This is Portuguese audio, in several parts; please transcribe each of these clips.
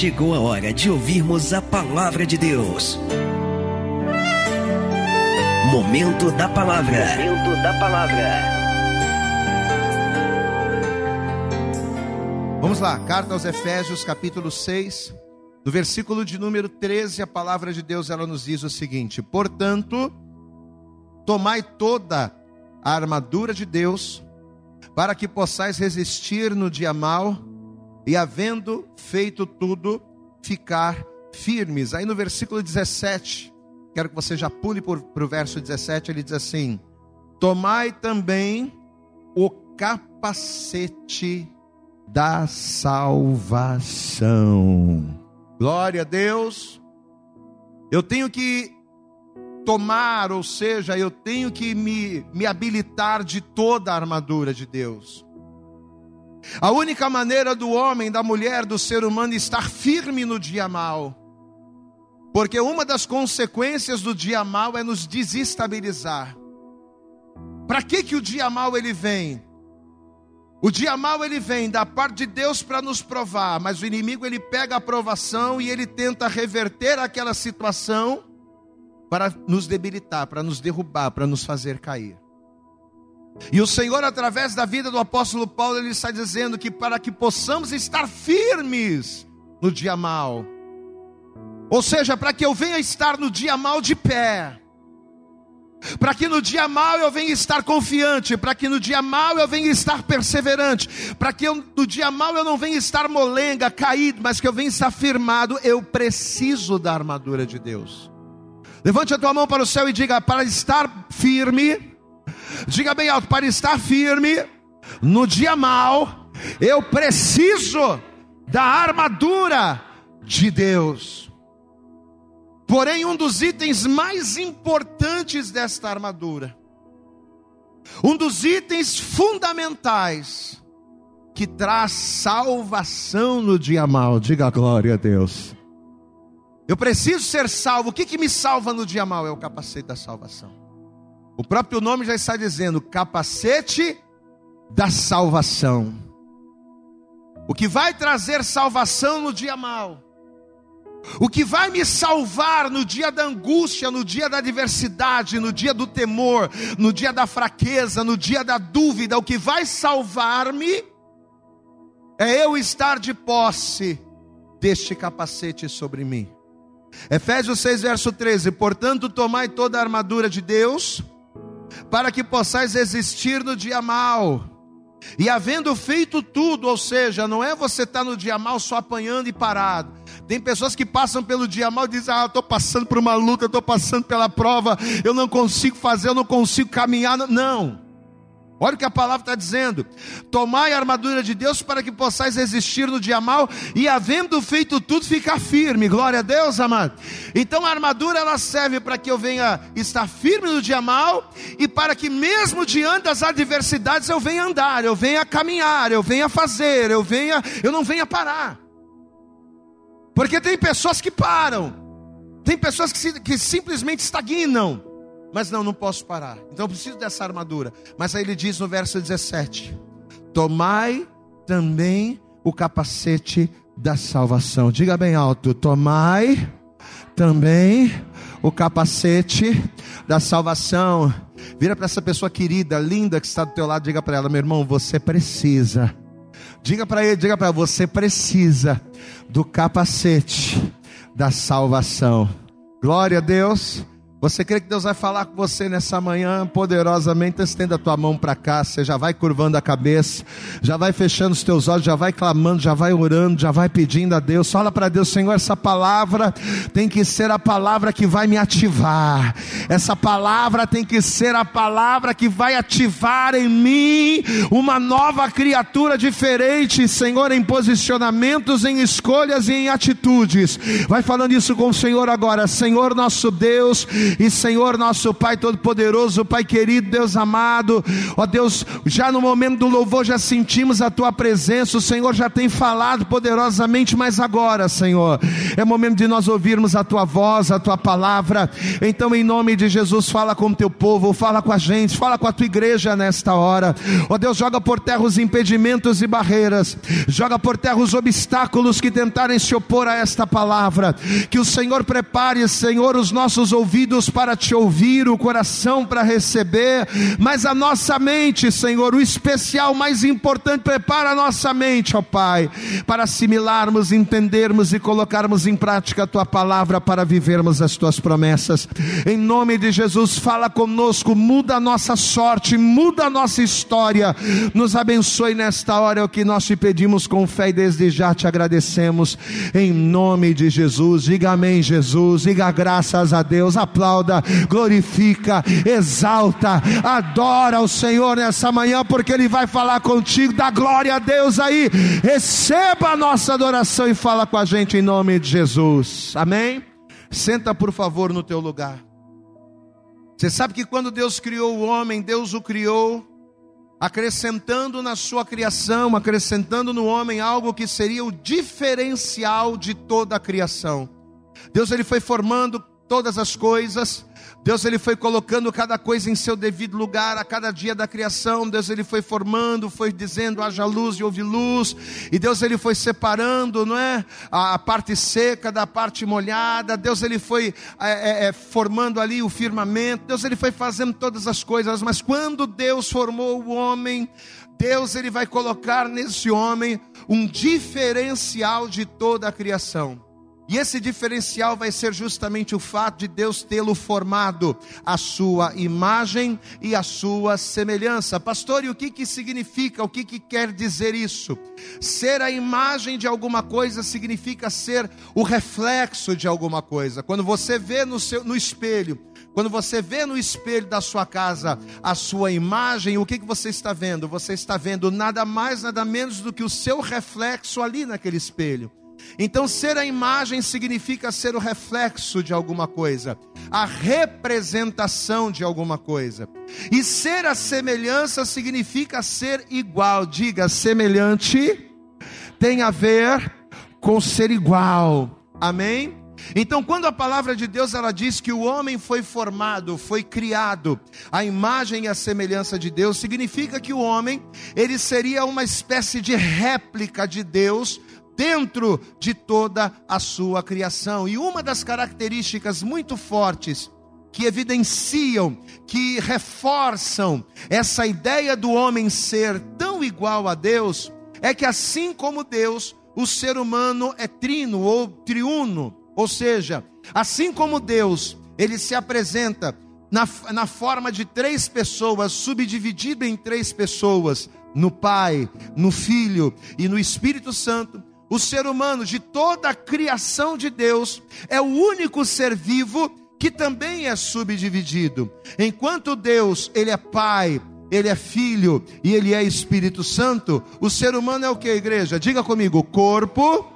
chegou a hora de ouvirmos a palavra de Deus. Momento da palavra. Momento da palavra. Vamos lá, carta aos Efésios, capítulo 6, do versículo de número 13, a palavra de Deus ela nos diz o seguinte: Portanto, tomai toda a armadura de Deus, para que possais resistir no dia mau e, havendo feito tudo, ficar firmes. Aí no versículo 17, quero que você já pule para o verso 17, ele diz assim: Tomai também o capacete da salvação. Glória a Deus. Eu tenho que tomar, ou seja, eu tenho que me, me habilitar de toda a armadura de Deus. A única maneira do homem, da mulher, do ser humano estar firme no dia mal, porque uma das consequências do dia mal é nos desestabilizar. Para que que o dia mal ele vem? O dia mal ele vem da parte de Deus para nos provar, mas o inimigo ele pega a provação e ele tenta reverter aquela situação para nos debilitar, para nos derrubar, para nos fazer cair. E o Senhor, através da vida do apóstolo Paulo, ele está dizendo que para que possamos estar firmes no dia mal, ou seja, para que eu venha estar no dia mal de pé, para que no dia mal eu venha estar confiante, para que no dia mal eu venha estar perseverante, para que eu, no dia mal eu não venha estar molenga, caído, mas que eu venha estar firmado, eu preciso da armadura de Deus. Levante a tua mão para o céu e diga: para estar firme, diga bem alto, para estar firme no dia mal, eu preciso da armadura de Deus. Porém, um dos itens mais importantes desta armadura, um dos itens fundamentais, que traz salvação no dia mal, diga glória a Deus eu preciso ser salvo. O que, que me salva no dia mal? É o capacete da salvação. O próprio nome já está dizendo: capacete da salvação. O que vai trazer salvação no dia mal. O que vai me salvar no dia da angústia, no dia da adversidade, no dia do temor, no dia da fraqueza, no dia da dúvida, o que vai salvar-me é eu estar de posse deste capacete sobre mim. Efésios 6, verso 13: Portanto, tomai toda a armadura de Deus, para que possais resistir no dia mal. E havendo feito tudo, ou seja, não é você estar tá no dia mal só apanhando e parado. Tem pessoas que passam pelo dia mal e dizem: Ah, estou passando por uma luta, estou passando pela prova, eu não consigo fazer, eu não consigo caminhar. Não. Olha o que a palavra está dizendo: tomai a armadura de Deus para que possais resistir no dia mal e, havendo feito tudo, ficar firme. Glória a Deus, amado. Então a armadura ela serve para que eu venha estar firme no dia mal e para que, mesmo diante das adversidades, eu venha andar, eu venha caminhar, eu venha fazer, eu venha, eu não venha parar. Porque tem pessoas que param, tem pessoas que, que simplesmente estagnam. Mas não, não posso parar. Então eu preciso dessa armadura. Mas aí ele diz no verso 17: Tomai também o capacete da salvação. Diga bem alto: Tomai também o capacete da salvação. Vira para essa pessoa querida, linda que está do teu lado, diga para ela, meu irmão, você precisa. Diga para ele, diga para você precisa do capacete da salvação. Glória a Deus. Você crê que Deus vai falar com você nessa manhã poderosamente? Estenda a tua mão para cá, você já vai curvando a cabeça, já vai fechando os teus olhos, já vai clamando, já vai orando, já vai pedindo a Deus. Fala para Deus, Senhor, essa palavra tem que ser a palavra que vai me ativar. Essa palavra tem que ser a palavra que vai ativar em mim uma nova criatura diferente, Senhor, em posicionamentos, em escolhas e em atitudes. Vai falando isso com o Senhor agora, Senhor nosso Deus E Senhor, nosso Pai Todo-Poderoso, Pai querido, Deus amado, ó Deus, já no momento do louvor já sentimos a Tua presença, o Senhor já tem falado poderosamente, mas agora, Senhor, é momento de nós ouvirmos a Tua voz, a Tua palavra. Então, em nome de Jesus, fala com o Teu povo, fala com a gente, fala com a Tua igreja nesta hora. Ó Deus, joga por terra os impedimentos e barreiras, joga por terra os obstáculos que tentarem se opor a esta palavra. Que o Senhor prepare, Senhor, os nossos ouvidos para te ouvir, o coração para receber, mas a nossa mente, Senhor, o especial mais importante, prepara a nossa mente, ó Pai, para assimilarmos, entendermos e colocarmos em prática a tua palavra para vivermos as tuas promessas. Em nome de Jesus, fala conosco, muda a nossa sorte, muda a nossa história. Nos abençoe nesta hora, é o que nós te pedimos com fé e desde já te agradecemos. Em nome de Jesus, diga amém, Jesus, diga graças a Deus, aplauda, glorifica, exalta, adora o Senhor nessa manhã, porque Ele vai falar contigo, dá glória a Deus aí, receba a nossa adoração e fala com a gente em nome de Jesus, amém? Senta por favor no teu lugar. Você sabe que quando Deus criou o homem, Deus o criou acrescentando na sua criação, acrescentando no homem algo que seria o diferencial de toda a criação. Deus ele foi formando todas as coisas. Deus ele foi colocando cada coisa em seu devido lugar a cada dia da criação. Deus ele foi formando, foi dizendo haja luz e houve luz. E Deus ele foi separando, não é, a, parte seca da parte molhada. Deus ele foi é, é, é, formando ali o firmamento. Deus ele foi fazendo todas as coisas. Mas quando Deus formou o homem, Deus ele vai colocar nesse homem um diferencial de toda a criação. E esse diferencial vai ser justamente o fato de Deus tê-lo formado a sua imagem e a sua semelhança. Pastor, e o que que significa? O que que quer dizer isso? Ser a imagem de alguma coisa significa ser o reflexo de alguma coisa. Quando você vê no seu no espelho, quando você vê no espelho da sua casa a sua imagem, o que, que você está vendo? Você está vendo nada mais, nada menos do que o seu reflexo ali naquele espelho. Então, ser a imagem significa ser o reflexo de alguma coisa, a representação de alguma coisa. E ser a semelhança significa ser igual. Diga, semelhante tem a ver com ser igual. Amém? Então, quando a palavra de Deus ela diz que o homem foi formado, foi criado à imagem e à semelhança de Deus, significa que o homem ele seria uma espécie de réplica de Deus dentro de toda a sua criação. E uma das características muito fortes que evidenciam, que reforçam essa ideia do homem ser tão igual a Deus, é que assim como Deus, o ser humano é trino ou triuno, ou seja, assim como Deus, ele se apresenta na, na forma de três pessoas, subdividido em três pessoas, no Pai, no Filho e no Espírito Santo, o ser humano, de toda a criação de Deus, é o único ser vivo que também é subdividido. Enquanto Deus, ele é Pai, ele é Filho e ele é Espírito Santo, o ser humano é o que, igreja? Diga comigo: corpo,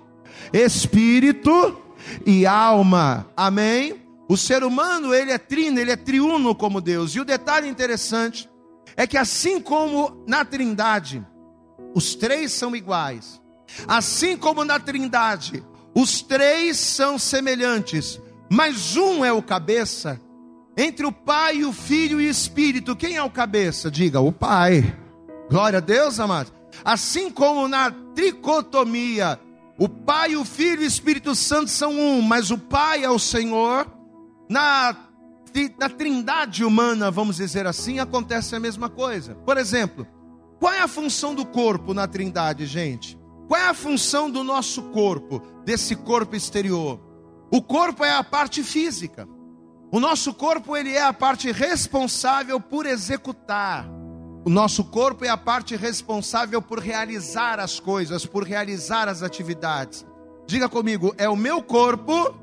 espírito e alma. Amém? O ser humano, ele é trino, ele é triuno como Deus. E o detalhe interessante é que assim como na Trindade, os três são iguais, Assim como na Trindade, os três são semelhantes, mas um é o cabeça. Entre o Pai, o Filho e o Espírito, quem é o cabeça? Diga, o Pai. Glória a Deus, amados. Assim como na tricotomia, o Pai, o Filho e o Espírito Santo são um, mas o Pai é o Senhor. Na, na trindade humana, vamos dizer assim, acontece a mesma coisa. Por exemplo, qual é a função do corpo na trindade, gente? Qual é a função do nosso corpo, desse corpo exterior? O corpo é a parte física. O nosso corpo ele é a parte responsável por executar. O nosso corpo é a parte responsável por realizar as coisas, por realizar as atividades. Diga comigo, é o meu corpo.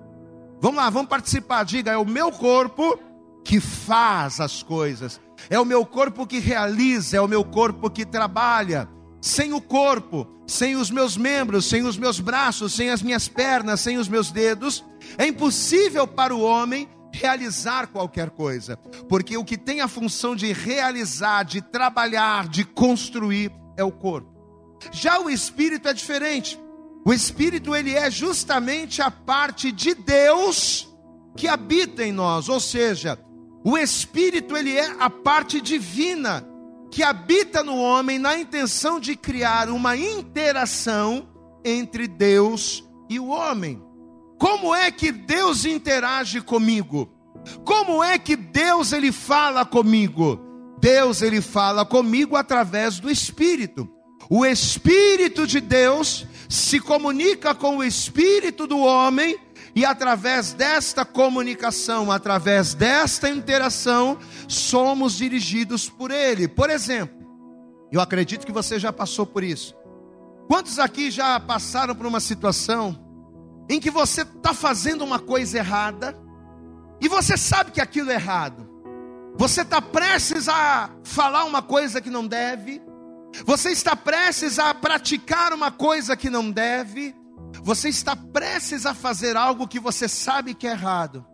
Vamos lá, vamos participar. Diga, é o meu corpo que faz as coisas. É o meu corpo que realiza, é o meu corpo que trabalha sem o corpo, sem os meus membros, sem os meus braços, sem as minhas pernas, sem os meus dedos, é impossível para o homem realizar qualquer coisa, porque o que tem a função de realizar, de trabalhar, de construir é o corpo. Já o espírito é diferente. O espírito ele é justamente a parte de Deus que habita em nós, ou seja, o espírito ele é a parte divina que habita no homem na intenção de criar uma interação entre Deus e o homem. Como é que Deus interage comigo? Como é que Deus ele fala comigo? Deus ele fala comigo através do espírito. O espírito de Deus se comunica com o espírito do homem e através desta comunicação, através desta interação, somos dirigidos por Ele. Por exemplo, eu acredito que você já passou por isso. Quantos aqui já passaram por uma situação em que você está fazendo uma coisa errada e você sabe que aquilo é errado? Você está prestes a falar uma coisa que não deve, você está prestes a praticar uma coisa que não deve, você está prestes a fazer algo que você sabe que é errado.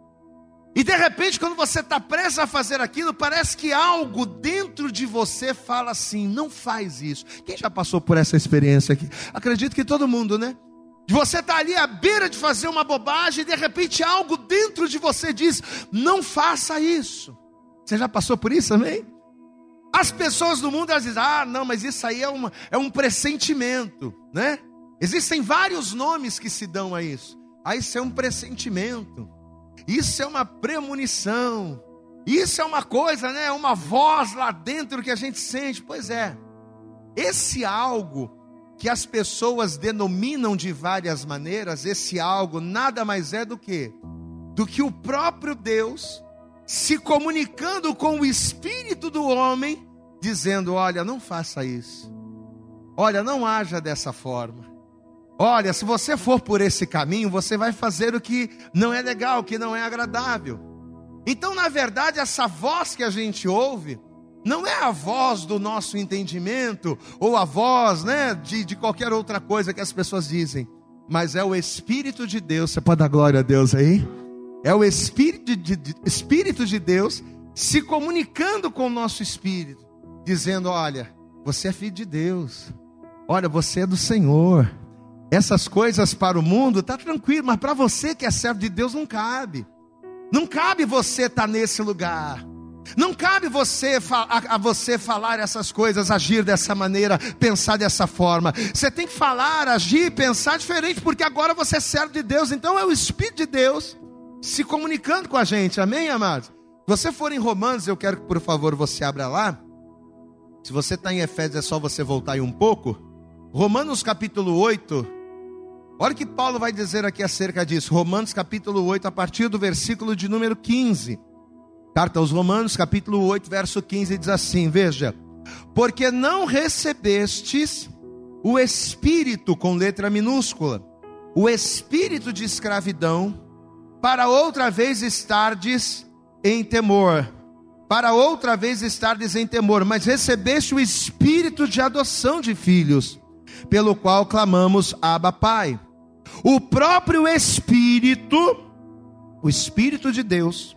E de repente, quando você está prestes a fazer aquilo, parece que algo dentro de você fala assim: não faz isso. Quem já passou por essa experiência aqui? Acredito que todo mundo, né? Você está ali à beira de fazer uma bobagem e de repente algo dentro de você diz: não faça isso. Você já passou por isso também? As pessoas do mundo elas dizem: ah, não, mas isso aí é, uma, é um pressentimento, né? Existem vários nomes que se dão a isso. Ah, isso é um pressentimento. Isso é uma premonição. Isso é uma coisa, né? Uma voz lá dentro que a gente sente. Pois é. Esse algo que as pessoas denominam de várias maneiras, esse algo nada mais é do que do que o próprio Deus se comunicando com o espírito do homem, dizendo: "Olha, não faça isso. Olha, não haja dessa forma. Olha, se você for por esse caminho, você vai fazer o que não é legal, o que não é agradável. Então, na verdade, essa voz que a gente ouve, não é a voz do nosso entendimento, ou a voz né, de, de qualquer outra coisa que as pessoas dizem, mas é o Espírito de Deus. Você pode dar glória a Deus aí? É o Espírito de, de, Espírito de Deus se comunicando com o nosso espírito, dizendo: Olha, você é filho de Deus, olha, você é do Senhor. Essas coisas para o mundo tá tranquilo, mas para você que é servo de Deus não cabe. Não cabe você estar tá nesse lugar. Não cabe você a, a, você falar essas coisas, agir dessa maneira, pensar dessa forma. Você tem que falar, agir, pensar diferente, porque agora você é servo de Deus. Então é o Espírito de Deus se comunicando com a gente. Amém, amados? Se você for em Romanos, eu quero que por favor você abra lá. Se você está em Efésios, é só você voltar aí um pouco. Romanos capítulo 8. Olha o que Paulo vai dizer aqui acerca disso. Romanos capítulo 8, a partir do versículo de número 15. Carta aos Romanos, capítulo 8, verso 15, diz assim: Veja, porque não recebestes o espírito com letra minúscula, o espírito de escravidão, para outra vez estardes em temor, para outra vez estardes em temor, mas recebeste o espírito de adoção de filhos, pelo qual clamamos Abba Pai. O próprio Espírito, o Espírito de Deus,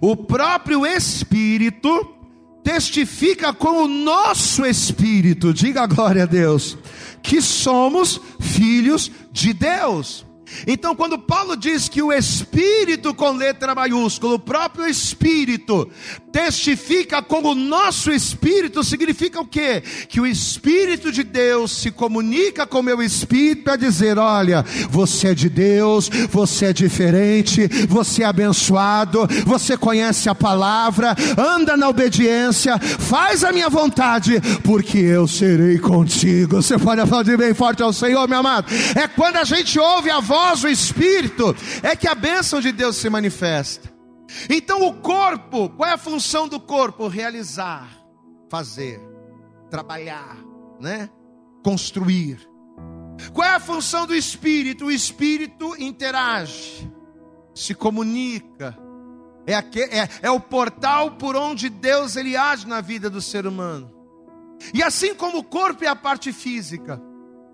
o próprio Espírito testifica com o nosso espírito, diga glória a Deus, que somos filhos de Deus. Então, quando Paulo diz que o Espírito com letra maiúscula, o próprio Espírito, testifica com o nosso Espírito, significa o quê? Que o Espírito de Deus se comunica com o meu Espírito a dizer: olha, você é de Deus, você é diferente, você é abençoado, você conhece a palavra, anda na obediência, faz a minha vontade, porque eu serei contigo. Você pode aplaudir bem forte ao Senhor, meu amado. É quando a gente ouve a voz voz, o Espírito, é que a bênção de Deus se manifesta. Então, o corpo, qual é a função do corpo? Realizar, fazer, trabalhar, né? Construir. Qual é a função do espírito? O espírito interage, se comunica, é, é, é o portal por onde Deus ele age na vida do ser humano. E assim como o corpo é a parte física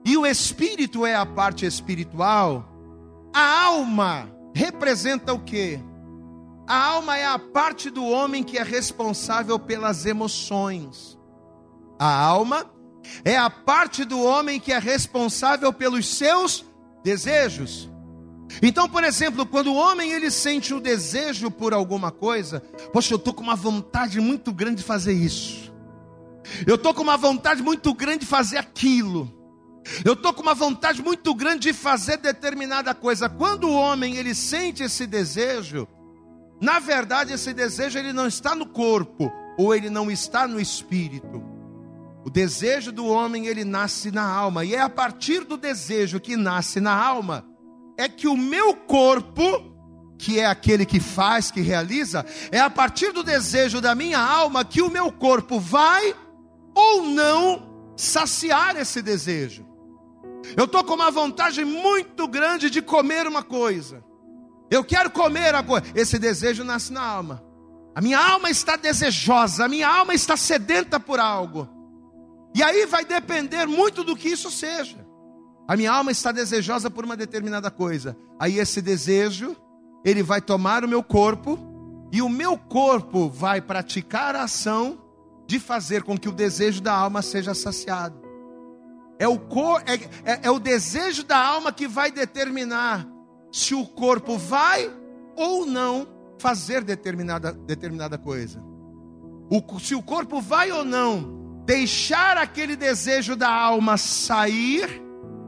e o espírito é a parte espiritual, a alma representa o que? A alma é a parte do homem que é responsável pelas emoções. A alma é a parte do homem que é responsável pelos seus desejos. Então, por exemplo, quando o homem ele sente o desejo por alguma coisa, poxa, eu estou com uma vontade muito grande de fazer isso. Eu estou com uma vontade muito grande de fazer aquilo. Eu estou com uma vontade muito grande de fazer determinada coisa. Quando o homem ele sente esse desejo, na verdade esse desejo ele não está no corpo ou ele não está no espírito. O desejo do homem ele nasce na alma e é a partir do desejo que nasce na alma é que o meu corpo, que é aquele que faz, que realiza, é a partir do desejo da minha alma que o meu corpo vai ou não saciar esse desejo. Eu estou com uma vontade muito grande de comer uma coisa. Eu quero comer a coisa. Esse desejo nasce na alma. A minha alma está desejosa, a minha alma está sedenta por algo. E aí vai depender muito do que isso seja. A minha alma está desejosa por uma determinada coisa. Aí esse desejo, ele vai tomar o meu corpo e o meu corpo vai praticar a ação de fazer com que o desejo da alma seja saciado. É o, cor, é, é, é o desejo da alma que vai determinar se o corpo vai ou não fazer determinada, determinada coisa. O, se o corpo vai ou não deixar aquele desejo da alma sair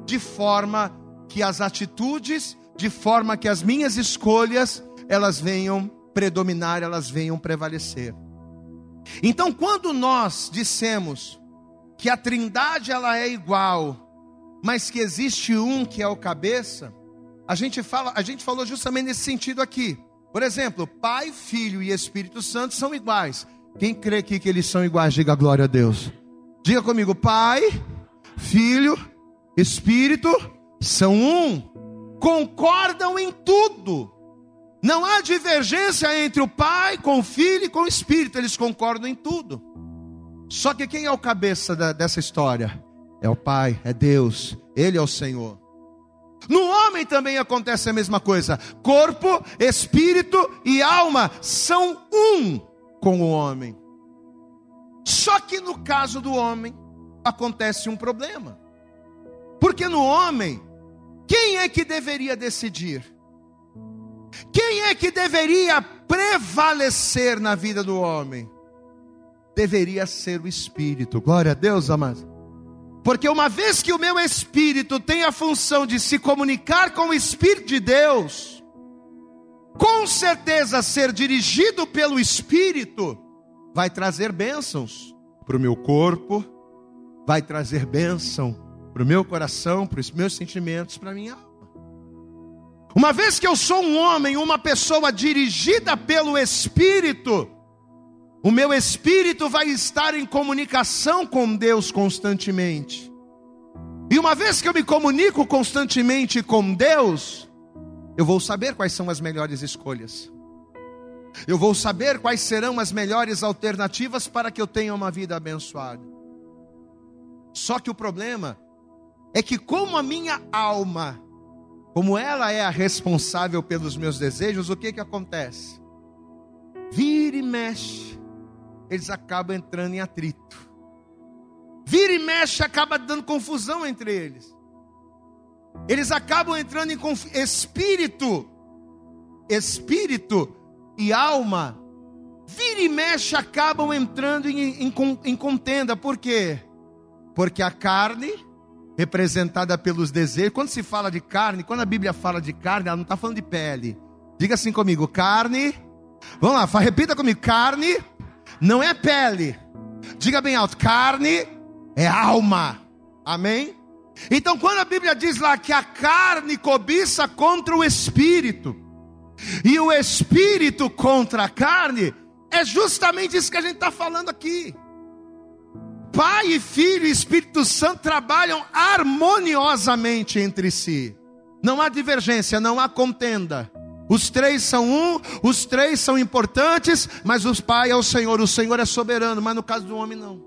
de forma que as atitudes, de forma que as minhas escolhas, elas venham predominar, elas venham prevalecer. Então, quando nós dissemos que a Trindade ela é igual, mas que existe um que é o cabeça, a gente fala, a gente falou justamente nesse sentido aqui. Por exemplo, Pai, Filho e Espírito Santo são iguais. Quem crê aqui que eles são iguais, diga glória a Deus. Diga comigo, Pai, Filho Espírito são um, concordam em tudo. Não há divergência entre o Pai com o Filho e com o Espírito, eles concordam em tudo. Só que quem é o cabeça da, dessa história? É o Pai, é Deus, Ele é o Senhor. No homem também acontece a mesma coisa. Corpo, espírito e alma são um com o homem. Só que no caso do homem acontece um problema. Porque no homem, quem é que deveria decidir? Quem é que deveria prevalecer na vida do homem? Deveria ser o espírito. Glória a Deus, amados. Porque uma vez que o meu espírito tem a função de se comunicar com o espírito de Deus, com certeza ser dirigido pelo espírito vai trazer bênçãos para o meu corpo, vai trazer bênção para o meu coração, para os meus sentimentos, para a minha alma. Uma vez que eu sou um homem, uma pessoa dirigida pelo Espírito, o meu espírito vai estar em comunicação com Deus constantemente. E uma vez que eu me comunico constantemente com Deus, eu vou saber quais são as melhores escolhas. Eu vou saber quais serão as melhores alternativas para que eu tenha uma vida abençoada. Só que o problema é que, como a minha alma, como ela é a responsável pelos meus desejos, o que que acontece? Vira e mexe, eles acabam entrando em atrito. Vira e mexe, acaba dando confusão entre eles. Eles acabam entrando em conf... espírito, espírito e alma. Vira e mexe, acabam entrando em, em, em contenda. Por quê? Porque a carne representada pelos desejos. Quando se fala de carne, quando a Bíblia fala de carne, ela não está falando de pele. Diga assim comigo: carne. Vamos lá, repita comigo: carne não é pele. Diga bem alto: carne é alma. Amém? Então, quando a Bíblia diz lá que a carne cobiça contra o espírito, e o espírito contra a carne, é justamente isso que a gente está falando aqui. Pai, Filho e Espírito Santo trabalham harmoniosamente entre si. Não há divergência, não há contenda. Os três são um, os três são importantes, mas o Pai é o Senhor, o Senhor é soberano, mas no caso do homem não.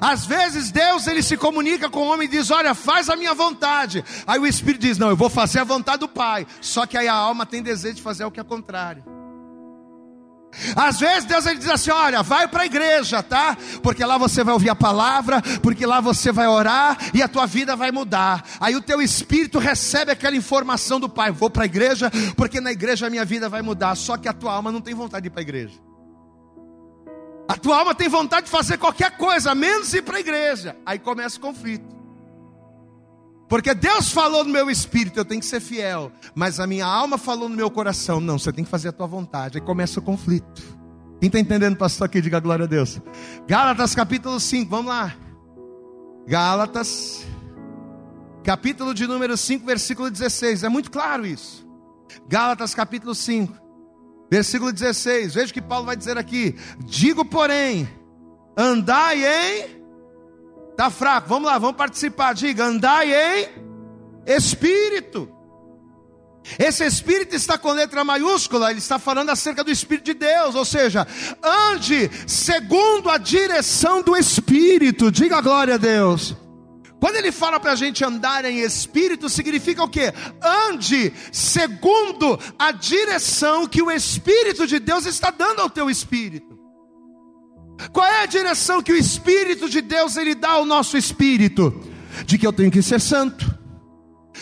Às vezes Deus ele se comunica com o homem e diz: Olha, faz a minha vontade. Aí o Espírito diz: Não, eu vou fazer a vontade do Pai. Só que aí a alma tem desejo de fazer o que é contrário. Às vezes Deus ele diz assim: olha, vai para a igreja, tá? Porque lá você vai ouvir a palavra, porque lá você vai orar e a tua vida vai mudar. Aí o teu espírito recebe aquela informação do Pai: vou para a igreja, porque na igreja a minha vida vai mudar. Só que a tua alma não tem vontade de ir para a igreja. A tua alma tem vontade de fazer qualquer coisa, menos ir para a igreja. Aí começa o conflito. Porque Deus falou no meu espírito, eu tenho que ser fiel. Mas a minha alma falou no meu coração, não, você tem que fazer a tua vontade. Aí começa o conflito. Quem está entendendo, pastor, aqui, diga glória a Deus. Gálatas capítulo 5, vamos lá. Gálatas, capítulo de número 5, versículo 16. É muito claro isso. Gálatas capítulo 5, versículo 16. Veja o que Paulo vai dizer aqui. Digo, porém, andai em Está fraco, vamos lá, vamos participar. Diga, andai em espírito. Esse espírito está com letra maiúscula, ele está falando acerca do Espírito de Deus, ou seja, ande segundo a direção do Espírito, diga glória a Deus. Quando ele fala para a gente andar em espírito, significa o que? Ande segundo a direção que o Espírito de Deus está dando ao teu espírito. Qual é a direção que o Espírito de Deus ele dá ao nosso espírito? De que eu tenho que ser santo,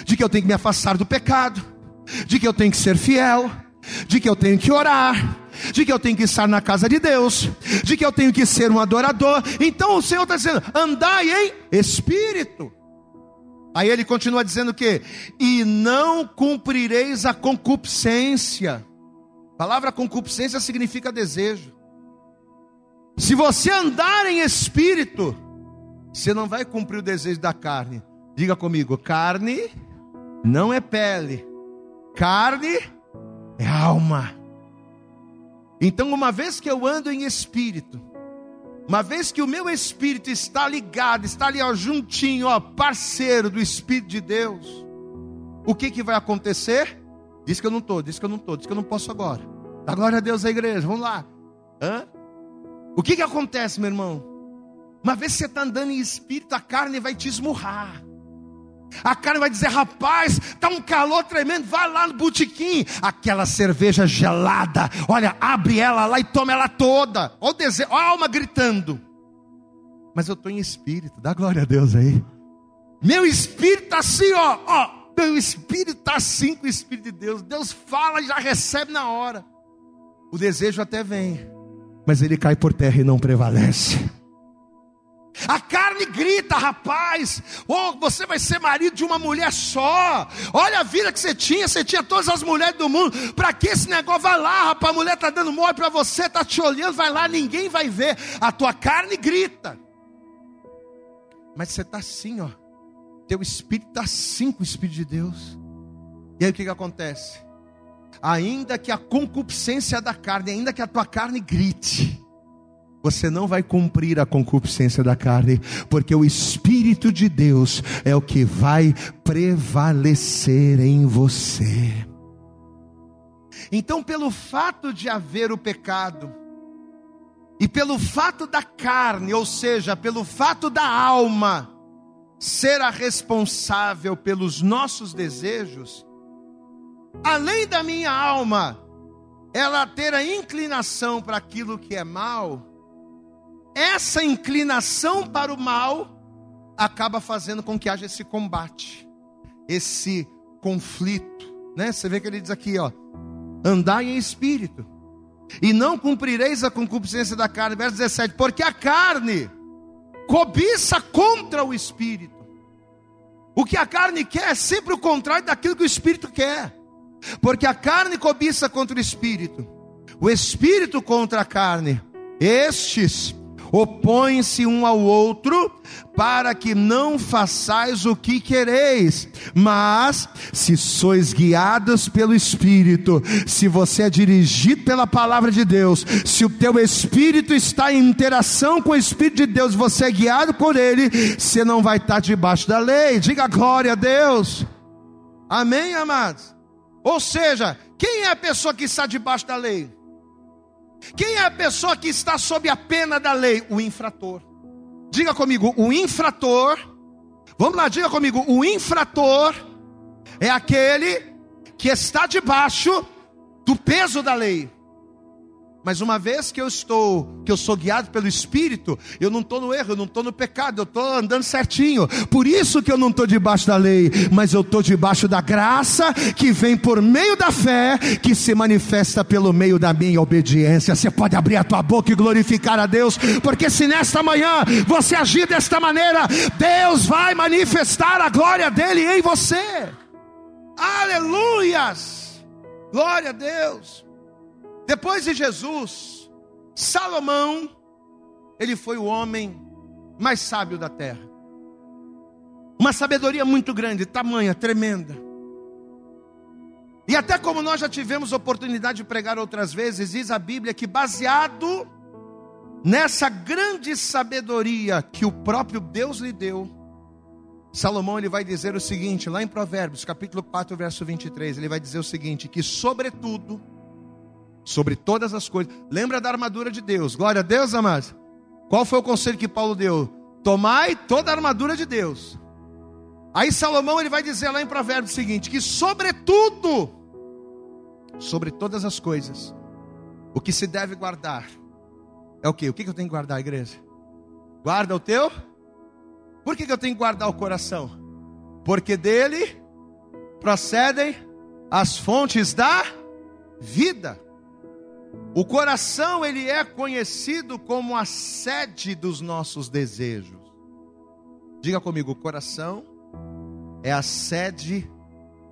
de que eu tenho que me afastar do pecado, de que eu tenho que ser fiel, de que eu tenho que orar, de que eu tenho que estar na casa de Deus, de que eu tenho que ser um adorador. Então o Senhor está dizendo: andai em espírito. Aí ele continua dizendo que e não cumprireis a concupiscência. A palavra concupiscência significa desejo. Se você andar em espírito, você não vai cumprir o desejo da carne. Diga comigo: carne não é pele, carne é alma. Então, uma vez que eu ando em espírito, uma vez que o meu espírito está ligado, está ali ó, juntinho, ó, parceiro do Espírito de Deus, o que, que vai acontecer? Diz que eu não estou, diz que eu não estou, diz que eu não posso agora. Dá glória a Deus a igreja, vamos lá. Hã? O que, que acontece, meu irmão? Uma vez que você está andando em espírito, a carne vai te esmurrar. A carne vai dizer, rapaz, está um calor tremendo, vai lá no botequim, aquela cerveja gelada, olha, abre ela lá e toma ela toda. Olha, o desejo, olha a alma gritando. Mas eu estou em espírito, dá glória a Deus aí. Meu espírito está assim, ó, ó, meu espírito está assim com o Espírito de Deus. Deus fala e já recebe na hora. O desejo até vem, mas ele cai por terra e não prevalece. A carne grita, rapaz, oh, você vai ser marido de uma mulher só. Olha a vida que você tinha, você tinha todas as mulheres do mundo. Para que esse negócio? Vai lá, rapaz, a mulher está dando mole para você, está te olhando, vai lá, ninguém vai ver. A tua carne grita. Mas você está assim, ó. Teu espírito está assim com o Espírito de Deus. E aí o que, que acontece? Ainda que a concupiscência da carne, ainda que a tua carne grite, você não vai cumprir a concupiscência da carne, porque o Espírito de Deus é o que vai prevalecer em você. Então, pelo fato de haver o pecado, e pelo fato da carne, ou seja, pelo fato da alma, ser a responsável pelos nossos desejos, além da minha alma, ela ter a inclinação para aquilo que é mal, essa inclinação para o mal acaba fazendo com que haja esse combate, esse conflito, né? Você vê que ele diz aqui, ó: andai em espírito, e não cumprireis a concupiscência da carne, verso 17, porque a carne cobiça contra o espírito. O que a carne quer é sempre o contrário daquilo que o espírito quer. Porque a carne cobiça contra o espírito, o espírito contra a carne. Estes opõem-se um ao outro, para que não façais o que quereis. Mas, se sois guiados pelo Espírito, se você é dirigido pela palavra de Deus, se o teu espírito está em interação com o Espírito de Deus, você é guiado por Ele, você não vai estar debaixo da lei. Diga glória a Deus. Amém, amados? Ou seja, quem é a pessoa que está debaixo da lei? Quem é a pessoa que está sob a pena da lei? O infrator. Diga comigo, o infrator. Vamos lá, diga comigo, o infrator é aquele que está debaixo do peso da lei. Mas uma vez que eu estou, que eu sou guiado pelo Espírito, eu não estou no erro, eu não estou no pecado, eu estou andando certinho. Por isso que eu não estou debaixo da lei, mas eu estou debaixo da graça que vem por meio da fé, que se manifesta pelo meio da minha obediência. Você pode abrir a tua boca e glorificar a Deus, porque se nesta manhã você agir desta maneira, Deus vai manifestar a glória dele em você. Aleluias! Glória a Deus. Depois de Jesus, Salomão, ele foi o homem mais sábio da terra. Uma sabedoria muito grande, tamanha, tremenda. E até como nós já tivemos oportunidade de pregar outras vezes, diz a Bíblia que baseado nessa grande sabedoria que o próprio Deus lhe deu, Salomão ele vai dizer o seguinte, lá em Provérbios, capítulo 4, verso 23, ele vai dizer o seguinte, que sobretudo sobre todas as coisas. Lembra da armadura de Deus. Glória a Deus, amados. Qual foi o conselho que Paulo deu? Tomai toda a armadura de Deus. Aí Salomão ele vai dizer lá em Provérbios o seguinte: que sobretudo, sobre todas as coisas, o que se deve guardar é o que? O que eu tenho que guardar, igreja? Guarda o teu? Por que eu tenho que guardar o coração? Porque dele procedem as fontes da vida. O coração ele é conhecido como a sede dos nossos desejos. Diga comigo, o coração é a sede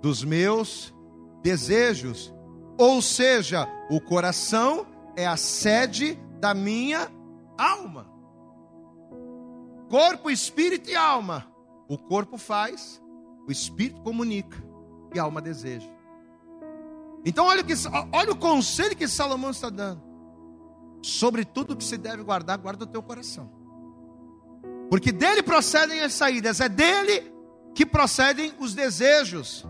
dos meus desejos. Ou seja, o coração é a sede da minha alma. Corpo, espírito e alma. O corpo faz, o espírito comunica e a alma deseja. Então, olha, que, olha o conselho que Salomão está dando. Sobre tudo que se deve guardar, guarda o teu coração. Porque dele procedem as saídas, é dele que procedem os desejos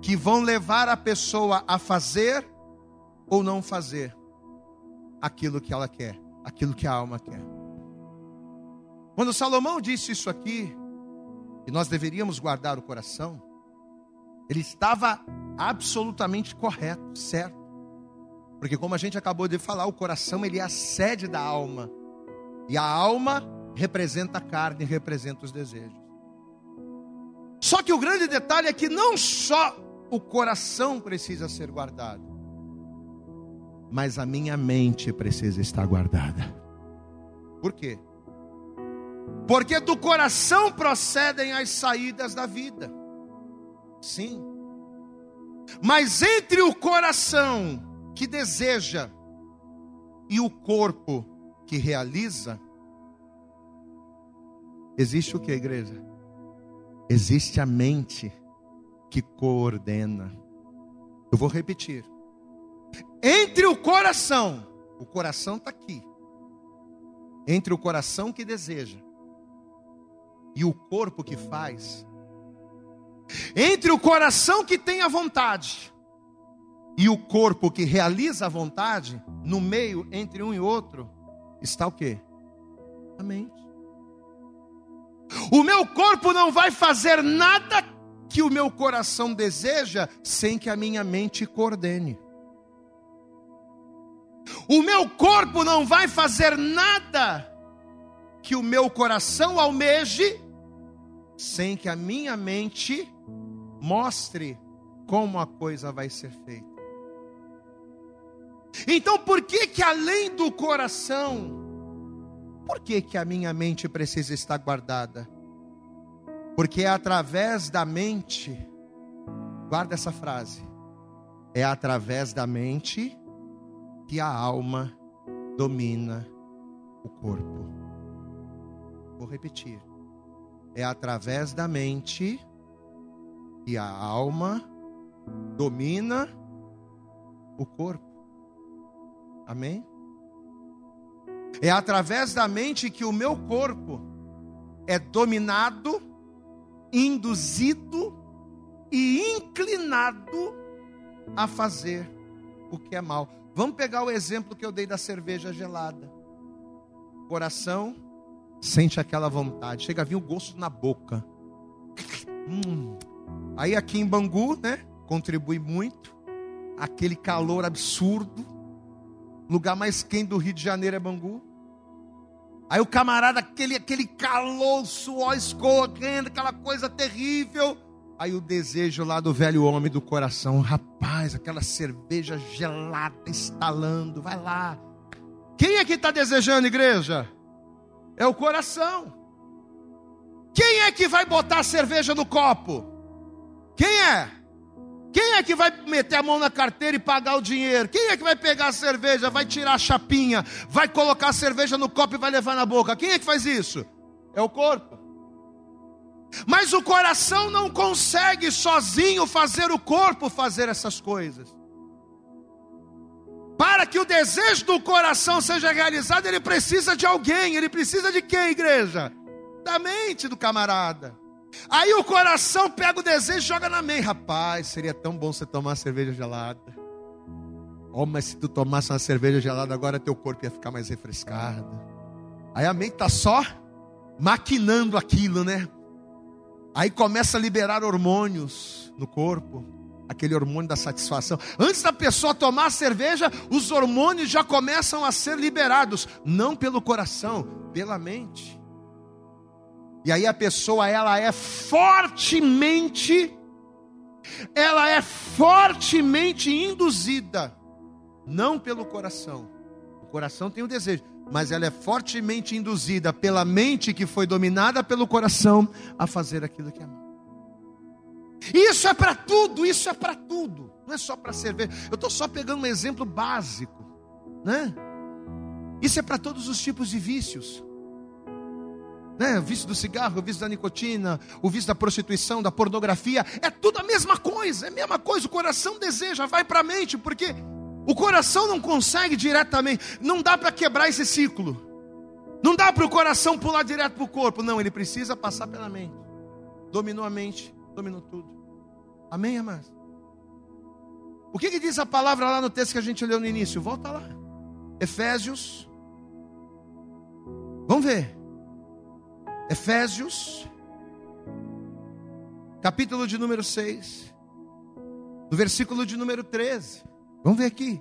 que vão levar a pessoa a fazer ou não fazer aquilo que ela quer, aquilo que a alma quer. Quando Salomão disse isso aqui, que nós deveríamos guardar o coração, ele estava absolutamente correto, certo. Porque como a gente acabou de falar, o coração ele é a sede da alma. E a alma representa a carne, representa os desejos. Só que o grande detalhe é que não só o coração precisa ser guardado, mas a minha mente precisa estar guardada. Por quê? Porque do coração procedem as saídas da vida. Sim. Mas entre o coração que deseja e o corpo que realiza, existe o que, igreja? Existe a mente que coordena. Eu vou repetir. Entre o coração, o coração está aqui. Entre o coração que deseja e o corpo que faz, entre o coração que tem a vontade e o corpo que realiza a vontade, no meio entre um e outro, está o que? A mente. O meu corpo não vai fazer nada que o meu coração deseja sem que a minha mente coordene. O meu corpo não vai fazer nada que o meu coração almeje sem que a minha mente mostre como a coisa vai ser feita. Então, por que que além do coração, por que que a minha mente precisa estar guardada? Porque é através da mente, guarda essa frase, é através da mente que a alma domina o corpo. Vou repetir. É através da mente e a alma domina o corpo. Amém? É através da mente que o meu corpo é dominado, induzido e inclinado a fazer o que é mal. Vamos pegar o exemplo que eu dei da cerveja gelada. Coração sente aquela vontade, chega a vir o gosto na boca. Hum. Aí aqui em Bangu, né? Contribui muito. Aquele calor absurdo. Lugar mais quente do Rio de Janeiro é Bangu. Aí o camarada, aquele, aquele calor, suor escorrendo, aquela coisa terrível. Aí o desejo lá do velho homem do coração, rapaz, aquela cerveja gelada instalando, vai lá. Quem é que está desejando, igreja? É o coração. Quem é que vai botar a cerveja no copo? Quem é? Quem é que vai meter a mão na carteira e pagar o dinheiro? Quem é que vai pegar a cerveja, vai tirar a chapinha, vai colocar a cerveja no copo e vai levar na boca? Quem é que faz isso? É o corpo. Mas o coração não consegue sozinho fazer o corpo fazer essas coisas. Para que o desejo do coração seja realizado, ele precisa de alguém. Ele precisa de quem, igreja? Da mente do camarada. Aí o coração pega o desejo e joga na mente. Rapaz, seria tão bom você tomar uma cerveja gelada. Oh, mas se tu tomasse uma cerveja gelada, agora teu corpo ia ficar mais refrescado. Aí a mente está só maquinando aquilo, né? Aí começa a liberar hormônios no corpo, aquele hormônio da satisfação. Antes da pessoa tomar a cerveja, os hormônios já começam a ser liberados, não pelo coração, pela mente. E aí a pessoa ela é fortemente ela é fortemente induzida não pelo coração. O coração tem o desejo, mas ela é fortemente induzida pela mente que foi dominada pelo coração a fazer aquilo que é mal. Isso é para tudo, isso é para tudo. Não é só para cerveja. Eu estou só pegando um exemplo básico, né? Isso é para todos os tipos de vícios. Né? O vício do cigarro, o vício da nicotina, o vício da prostituição, da pornografia, é tudo a mesma coisa, é a mesma coisa. O coração deseja, vai para a mente, porque o coração não consegue diretamente, não dá para quebrar esse ciclo. Não dá para o coração pular direto para o corpo, não, ele precisa passar pela mente. Dominou a mente, dominou tudo. Amém, amados? O que, que diz a palavra lá no texto que a gente leu no início? Volta lá. Efésios. Vamos ver. Efésios, capítulo de número 6, no versículo de número 13. Vamos ver aqui.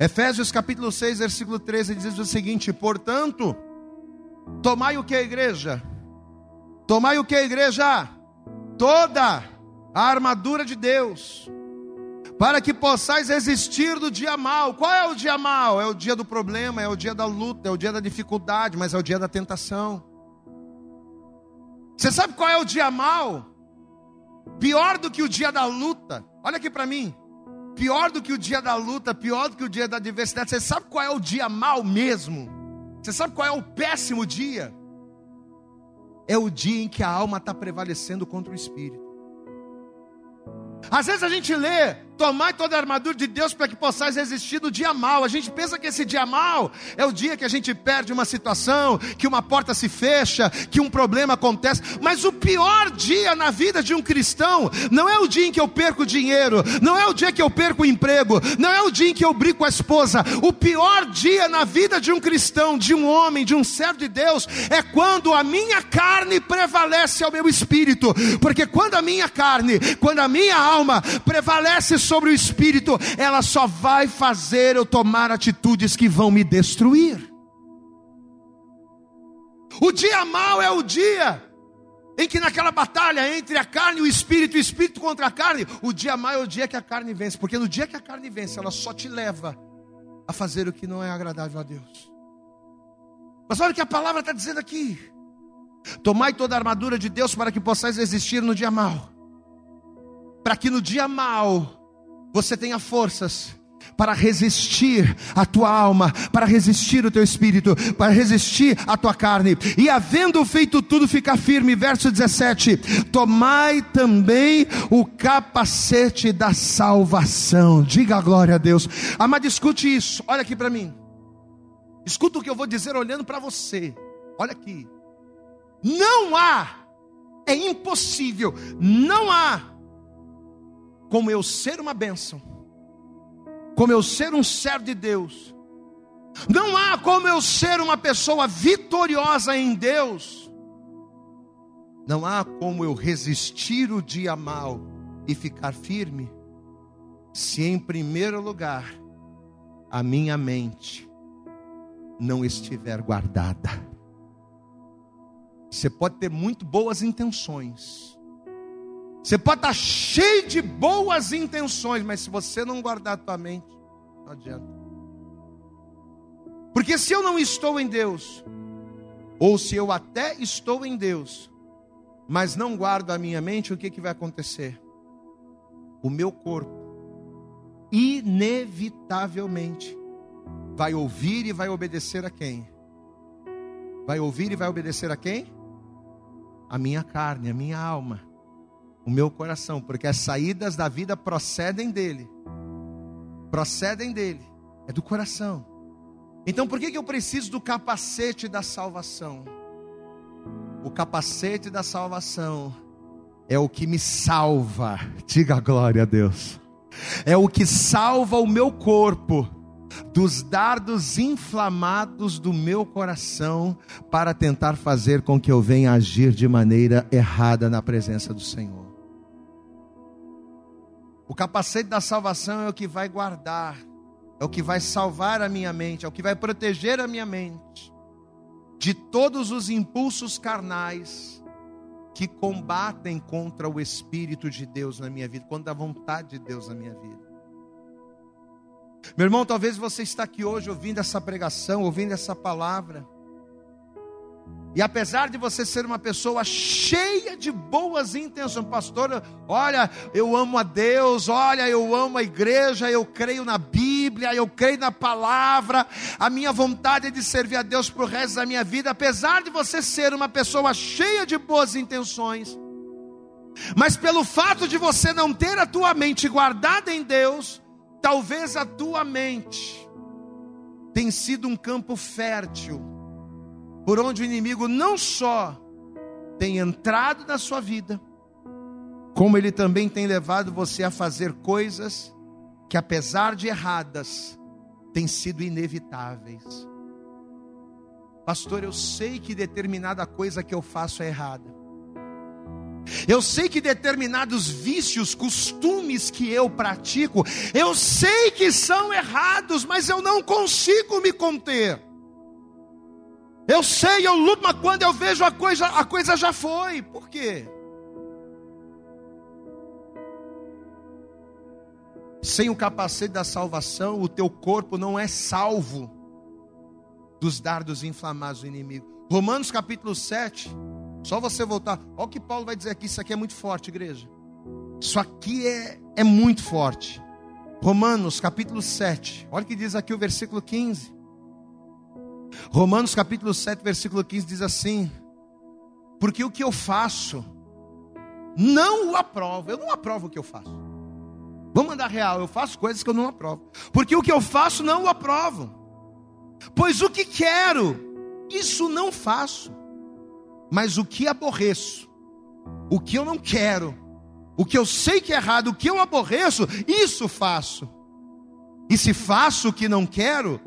Efésios capítulo 6, versículo 13 diz o seguinte: Portanto, tomai o que a igreja? Tomai o que a igreja? Toda a armadura de Deus, para que possais resistir do dia mal. Qual é o dia mal? É o dia do problema, é o dia da luta, é o dia da dificuldade, mas é o dia da tentação. Você sabe qual é o dia mal? Pior do que o dia da luta. Olha aqui para mim. Pior do que o dia da luta, pior do que o dia da adversidade. Você sabe qual é o dia mal mesmo? Você sabe qual é o péssimo dia? É o dia em que a alma está prevalecendo contra o espírito. Às vezes a gente lê, tomai toda a armadura de Deus para que possais resistir no dia mal. A gente pensa que esse dia mal é o dia que a gente perde uma situação, que uma porta se fecha, que um problema acontece. Mas o pior dia na vida de um cristão não é o dia em que eu perco dinheiro, não é o dia que eu perco o emprego, não é o dia em que eu brigo com a esposa. O pior dia na vida de um cristão, de um homem, de um servo de Deus, é quando a minha carne prevalece ao meu espírito. Porque quando a minha carne, quando a minha alma prevalece sobre o espírito, ela só vai fazer eu tomar atitudes que vão me destruir. O dia mau é o dia em que naquela batalha entre a carne e o espírito, o espírito contra a carne, o dia mau é o dia que a carne vence, porque no dia que a carne vence, ela só te leva a fazer o que não é agradável a Deus. Mas olha o que a palavra está dizendo aqui: tomai toda a armadura de Deus para que possais resistir no dia mau, para que no dia mau você tenha forças para resistir a tua alma, para resistir o teu espírito, para resistir a tua carne. E havendo feito tudo, ficar firme. Verso 17: Tomai também o capacete da salvação. Diga a glória a Deus. Amado, escute isso. Olha aqui para mim. Escuta o que eu vou dizer olhando para você. Olha aqui. Não há, é impossível, não há como eu ser uma bênção, como eu ser um servo de Deus, Não há como eu ser uma pessoa vitoriosa em Deus. Não há como eu resistir o dia mal e ficar firme, se em primeiro lugar a minha mente não estiver guardada. Você pode ter muito boas intenções. Você pode estar cheio de boas intenções, mas se você não guardar a tua mente, não adianta. Porque se eu não estou em Deus, ou se eu até estou em Deus, mas não guardo a minha mente, o que, que vai acontecer? O meu corpo, inevitavelmente, vai ouvir e vai obedecer a quem? Vai ouvir e vai obedecer a quem? A minha carne, a minha alma, o meu coração, porque as saídas da vida procedem dele. Procedem dele, é do coração. Então por que, que eu preciso do capacete da salvação? O capacete da salvação é o que me salva, diga glória a Deus. É o que salva o meu corpo dos dardos inflamados do meu coração para tentar fazer com que eu venha agir de maneira errada na presença do Senhor. O capacete da salvação é o que vai guardar é o que vai salvar a minha mente, é o que vai proteger a minha mente de todos os impulsos carnais que combatem contra o Espírito de Deus na minha vida, contra a vontade de Deus na minha vida. Meu irmão, talvez você está aqui hoje ouvindo essa pregação, ouvindo essa palavra, e apesar de você ser uma pessoa cheia de boas intenções, pastor, olha, eu amo a Deus, olha, eu amo a igreja, eu creio na Bíblia, eu creio na palavra, a minha vontade é de servir a Deus para o resto da minha vida, apesar de você ser uma pessoa cheia de boas intenções, mas pelo fato de você não ter a tua mente guardada em Deus, talvez a tua mente tenha sido um campo fértil por onde o inimigo não só tem entrado na sua vida, como ele também tem levado você a fazer coisas que, apesar de erradas, têm sido inevitáveis. Pastor, eu sei que determinada coisa que eu faço é errada. Eu sei que determinados vícios, costumes que eu pratico, eu sei que são errados, mas eu não consigo me conter. Eu sei, eu luto, mas quando eu vejo a coisa, a coisa já foi. Por quê? Sem o capacete da salvação, o teu corpo não é salvo dos dardos inflamados do inimigo. Romanos capítulo 7, só você voltar. Olha o que Paulo vai dizer aqui, isso aqui é muito forte, igreja. Isso aqui é, é muito forte. Romanos capítulo 7, olha o que diz aqui o versículo 15. Romanos capítulo 7, versículo 15 diz assim: Porque o que eu faço, não o aprovo, eu não aprovo o que eu faço. Vamos mandar real, eu faço coisas que eu não aprovo. Porque o que eu faço, não o aprovo. Pois o que quero, isso não faço. Mas o que aborreço, o que eu não quero, o que eu sei que é errado, o que eu aborreço, isso faço. E se faço o que não quero,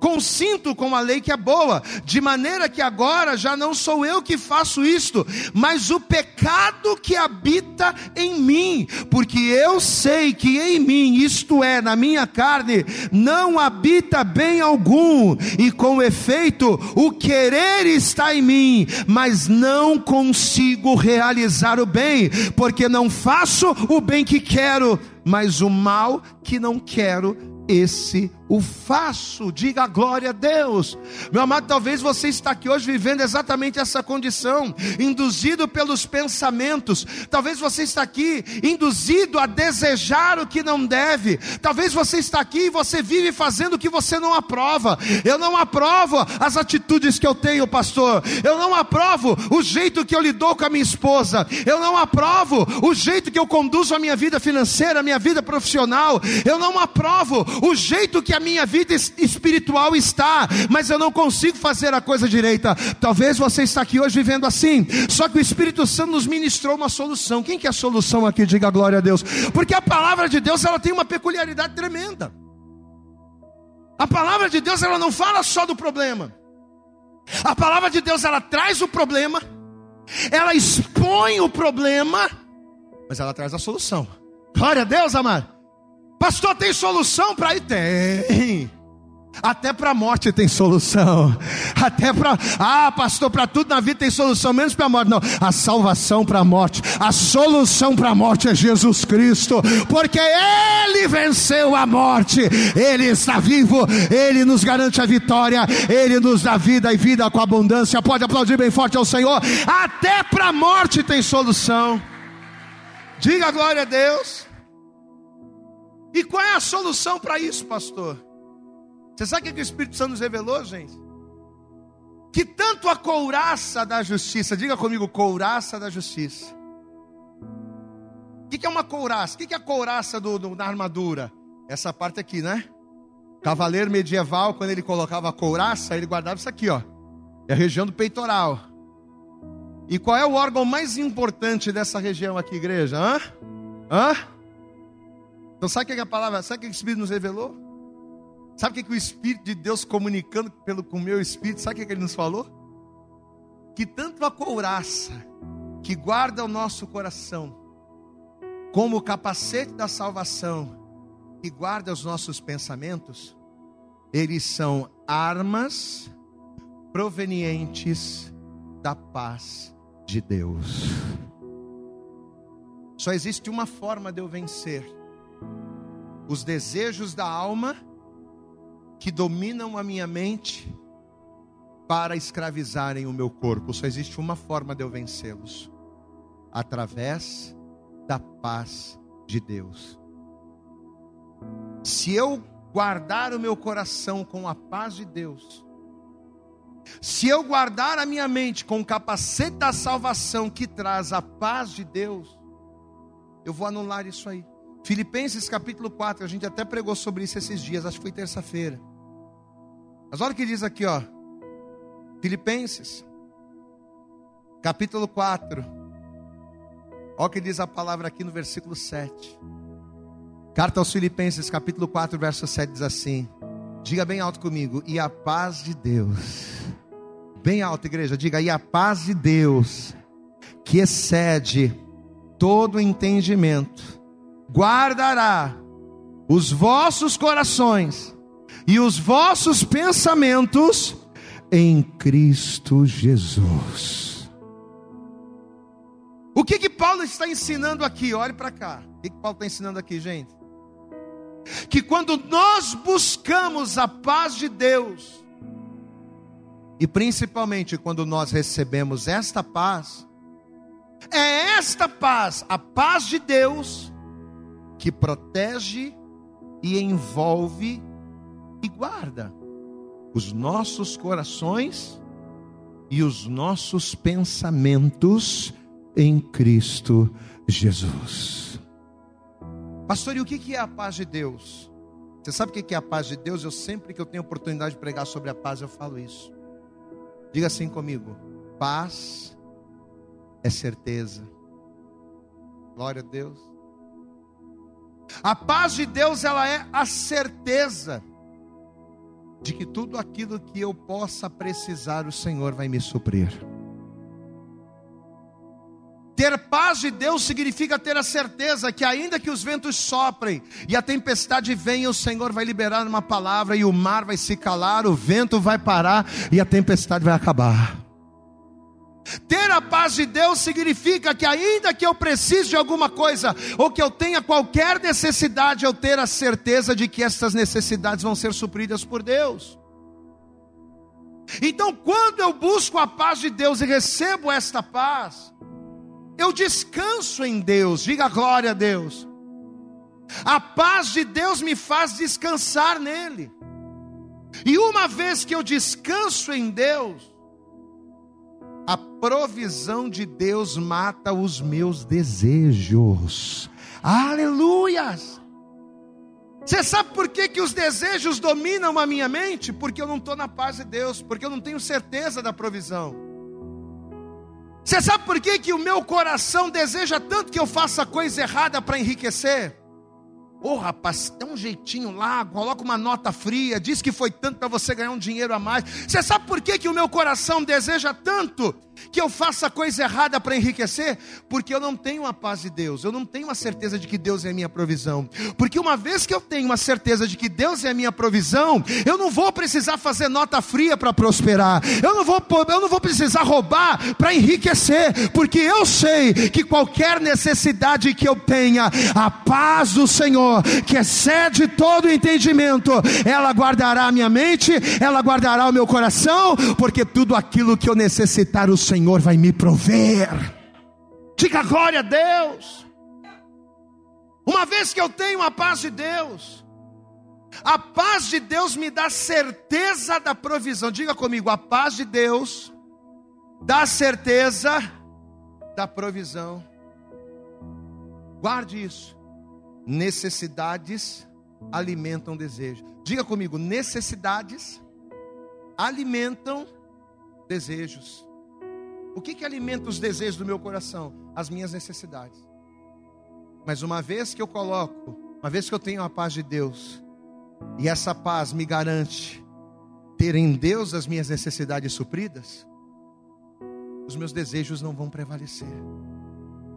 Consinto com a lei que é boa, de maneira que agora já não sou eu que faço isto, mas o pecado que habita em mim, porque eu sei que em mim, isto é, na minha carne, não habita bem algum, e com efeito, o querer está em mim, mas não consigo realizar o bem, porque não faço o bem que quero, mas o mal que não quero, esse o faço, diga glória a Deus. Meu amado, talvez você está aqui hoje vivendo exatamente essa condição, induzido pelos pensamentos. Talvez você está aqui induzido a desejar o que não deve. Talvez você está aqui e você vive fazendo o que você não aprova. Eu não aprovo as atitudes que eu tenho, pastor. Eu não aprovo o jeito que eu lido com a minha esposa. Eu não aprovo o jeito que eu conduzo a minha vida financeira, a minha vida profissional. Eu não aprovo o jeito que a minha vida espiritual está, mas eu não consigo fazer a coisa direita. Talvez você está aqui hoje vivendo assim, só que o Espírito Santo nos ministrou uma solução. Quem que é a solução aqui? Diga glória a Deus. Porque a palavra de Deus ela tem uma peculiaridade tremenda. A palavra de Deus ela não fala só do problema. A palavra de Deus ela traz o problema, ela expõe o problema, mas ela traz a solução. Glória a Deus, amado. Pastor, tem solução para ir? Tem. Até para a morte tem solução. Até para. Ah, pastor, para tudo na vida tem solução, menos para a morte. Não, a salvação para a morte. A solução para a morte é Jesus Cristo. Porque Ele venceu a morte. Ele está vivo. Ele nos garante a vitória. Ele nos dá vida e vida com abundância. Pode aplaudir bem forte ao Senhor. Até para a morte tem solução. Diga glória a Deus. E qual é a solução para isso, pastor? Você sabe o que o Espírito Santo nos revelou, gente? Que tanto a couraça da justiça, diga comigo, couraça da justiça. O que é uma couraça? O que é a couraça do, do, da armadura? Essa parte aqui, né? Cavaleiro medieval, quando ele colocava a couraça, ele guardava isso aqui, ó. É a região do peitoral. E qual é o órgão mais importante dessa região aqui, igreja? Hã? Hã? Então sabe o que a palavra, sabe o que o Espírito nos revelou? Sabe o que, o Espírito de Deus comunicando pelo, com o meu Espírito, sabe o que ele nos falou? Que tanto a couraça que guarda o nosso coração, como o capacete da salvação que guarda os nossos pensamentos, eles são armas provenientes da paz de Deus. Só existe uma forma de eu vencer os desejos da alma que dominam a minha mente para escravizarem o meu corpo. Só existe uma forma de eu vencê-los: através da paz de Deus. Se eu guardar o meu coração com a paz de Deus, se eu guardar a minha mente com o capacete da salvação que traz a paz de Deus, eu vou anular isso aí. Filipenses capítulo 4, a gente até pregou sobre isso esses dias, acho que foi terça-feira. Mas olha o que diz aqui, ó. Filipenses, capítulo 4. Olha o que diz a palavra aqui no versículo 7. Carta aos Filipenses, capítulo 4, verso 7 diz assim: Diga bem alto comigo, e a paz de Deus. Bem alto, igreja, diga, e a paz de Deus, que excede todo entendimento, guardará os vossos corações e os vossos pensamentos em Cristo Jesus. O que que Paulo está ensinando aqui? Olhe para cá. O que que Paulo está ensinando aqui, gente? Que quando nós buscamos a paz de Deus, e principalmente quando nós recebemos esta paz, é esta paz, a paz de Deus, que protege e envolve e guarda os nossos corações e os nossos pensamentos em Cristo Jesus. Pastor, e o que é a paz de Deus? Você sabe o que é a paz de Deus? Eu sempre que eu tenho oportunidade de pregar sobre a paz, eu falo isso. Diga assim comigo: paz é certeza. Glória a Deus. A paz de Deus, ela é a certeza de que tudo aquilo que eu possa precisar, o Senhor vai me suprir. Ter paz de Deus significa ter a certeza que, ainda que os ventos soprem e a tempestade venha, o Senhor vai liberar uma palavra e o mar vai se calar, o vento vai parar e a tempestade vai acabar. Ter a paz de Deus significa que, ainda que eu precise de alguma coisa, ou que eu tenha qualquer necessidade, eu ter a certeza de que essas necessidades vão ser supridas por Deus. Então, quando eu busco a paz de Deus e recebo esta paz, eu descanso em Deus, diga glória a Deus. A paz de Deus me faz descansar nele. E uma vez que eu descanso em Deus, a provisão de Deus mata os meus desejos. Aleluias! Você sabe por que, que os desejos dominam a minha mente? Porque eu não estou na paz de Deus, porque eu não tenho certeza da provisão. Você sabe por que, que o meu coração deseja tanto que eu faça coisa errada para enriquecer? Ô oh, rapaz, dá um jeitinho lá, coloca uma nota fria, diz que foi tanto para você ganhar um dinheiro a mais. Você sabe por que, que o meu coração deseja tanto que eu faça coisa errada para enriquecer? Porque eu não tenho a paz de Deus, eu não tenho a certeza de que Deus é a minha provisão. Porque uma vez que eu tenho a certeza de que Deus é a minha provisão, eu não vou precisar fazer nota fria para prosperar, eu não vou, eu não vou precisar roubar para enriquecer, porque eu sei que qualquer necessidade que eu tenha, a paz do Senhor que excede todo entendimento, ela guardará a minha mente, ela guardará o meu coração, porque tudo aquilo que eu necessitar, o Senhor vai me prover. Diga glória a Deus. Uma vez que eu tenho a paz de Deus, a paz de Deus me dá certeza da provisão. Diga comigo, a paz de Deus dá certeza da provisão. Guarde isso. Necessidades alimentam desejo. Diga comigo, necessidades alimentam desejos. O que, que alimenta os desejos do meu coração? As minhas necessidades. Mas uma vez que eu coloco, uma vez que eu tenho a paz de Deus, e essa paz me garante ter em Deus as minhas necessidades supridas, os meus desejos não vão prevalecer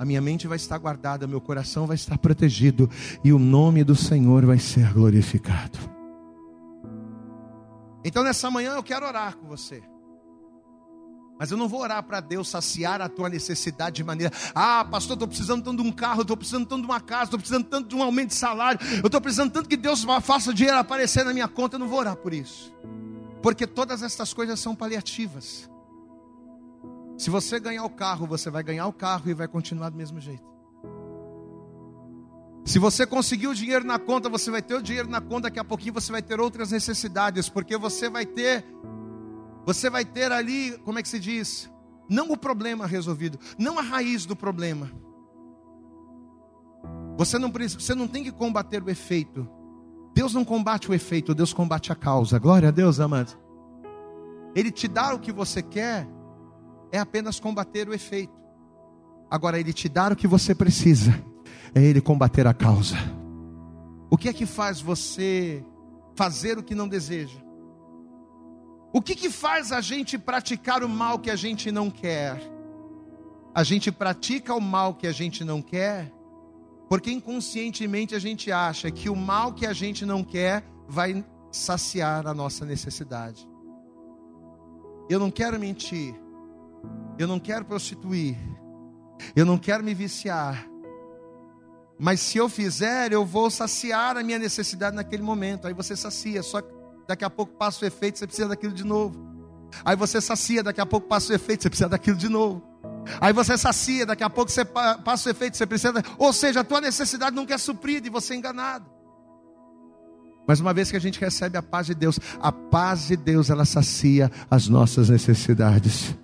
a minha mente vai estar guardada, meu coração vai estar protegido e o nome do Senhor vai ser glorificado. Então nessa manhã eu quero orar com você. Mas eu não vou orar para Deus saciar a tua necessidade de maneira, ah, pastor, estou precisando tanto de um carro, estou precisando tanto de uma casa, estou precisando tanto de um aumento de salário, eu estou precisando tanto que Deus faça dinheiro aparecer na minha conta. Eu não vou orar por isso, porque todas essas coisas são paliativas. Se você ganhar o carro, você vai ganhar o carro e vai continuar do mesmo jeito. Se você conseguir o dinheiro na conta, você vai ter o dinheiro na conta, daqui a pouquinho você vai ter outras necessidades, porque você vai ter você vai ter ali, como é que se diz? Não o problema resolvido, não a raiz do problema. Você não, você não tem que combater o efeito. Deus não combate o efeito, Deus combate a causa. Glória a Deus, amados. Ele te dá o que você quer, é apenas combater o efeito. Agora, Ele te dar o que você precisa, é Ele combater a causa. O que é que faz você fazer o que não deseja? O que, que faz a gente praticar o mal que a gente não quer? A gente pratica o mal que a gente não quer, porque inconscientemente a gente acha que o mal que a gente não quer vai saciar a nossa necessidade. Eu não quero mentir, eu não quero prostituir. Eu não quero me viciar. Mas se eu fizer, eu vou saciar a minha necessidade naquele momento. Aí você sacia, só que daqui a pouco passa o efeito, você precisa daquilo de novo. Aí você sacia, daqui a pouco passa o efeito, você precisa daquilo de novo. Aí você sacia, daqui a pouco você passa o efeito, você precisa. Ou seja, a tua necessidade nunca é suprida e você é enganado. Mas uma vez que a gente recebe a paz de Deus, a paz de Deus ela sacia as nossas necessidades.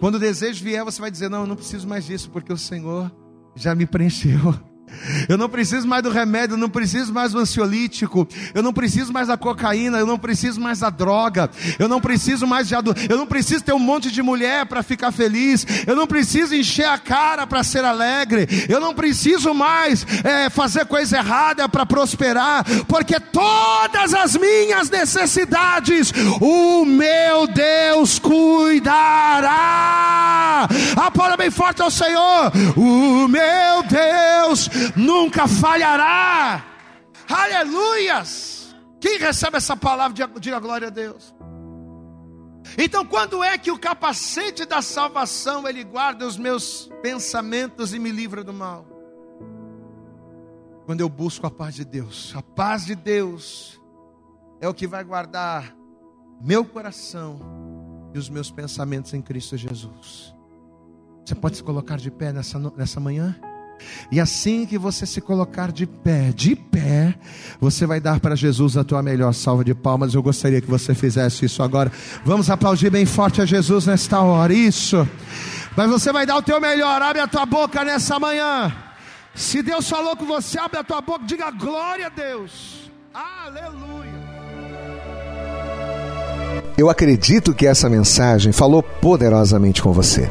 Quando o desejo vier, você vai dizer: Não, eu não preciso mais disso, porque o Senhor já me preencheu. Eu não preciso mais do remédio, eu não preciso mais do ansiolítico, eu não preciso mais da cocaína, eu não preciso mais da droga, eu não preciso mais de eu não preciso ter um monte de mulher para ficar feliz, eu não preciso encher a cara para ser alegre, eu não preciso mais é, fazer coisa errada para prosperar, porque todas as minhas necessidades o meu Deus cuidará. Aplauda bem forte ao Senhor, o meu Deus nunca falhará. Aleluias! Quem recebe essa palavra, diga glória a Deus. Então, quando é que o capacete da salvação ele guarda os meus pensamentos e me livra do mal? Quando eu busco a paz de Deus. A paz de Deus é o que vai guardar meu coração e os meus pensamentos em Cristo Jesus. Você pode se colocar de pé nessa, nessa manhã? E assim que você se colocar de pé, de pé, você vai dar para Jesus a tua melhor salva de palmas. Eu gostaria que você fizesse isso agora. Vamos aplaudir bem forte a Jesus nesta hora. Isso. Mas você vai dar o teu melhor. Abre a tua boca nessa manhã. Se Deus falou com você, abre a tua boca, diga glória a Deus. Aleluia. Eu acredito que essa mensagem falou poderosamente com você.